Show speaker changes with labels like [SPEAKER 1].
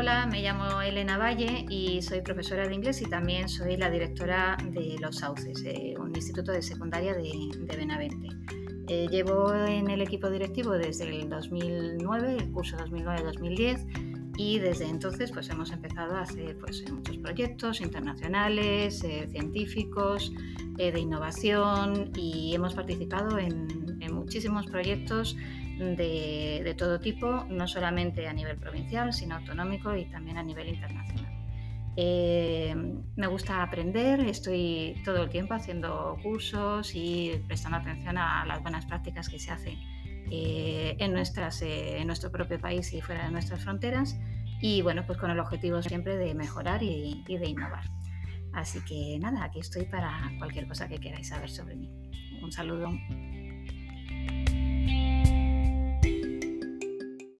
[SPEAKER 1] Hola, me llamo Elena Valle y soy profesora de inglés y también soy la directora de Los Sauces, eh, un instituto de secundaria de, Benavente. Eh, llevo en el equipo directivo desde el 2009, el curso 2009-2010, y desde entonces pues, hemos empezado a hacer pues, muchos proyectos internacionales, eh, científicos, de innovación y hemos participado en muchísimos proyectos de, todo tipo, no solamente a nivel provincial, sino autonómico y también a nivel internacional. Eh, me gusta aprender, estoy todo el tiempo haciendo cursos y prestando atención a las buenas prácticas que se hacen eh, en, nuestras, eh, en nuestro propio país y fuera de nuestras fronteras y bueno, pues con el objetivo siempre de mejorar y, y de innovar. Así que nada, aquí estoy para cualquier cosa que queráis saber sobre mí. Un saludo.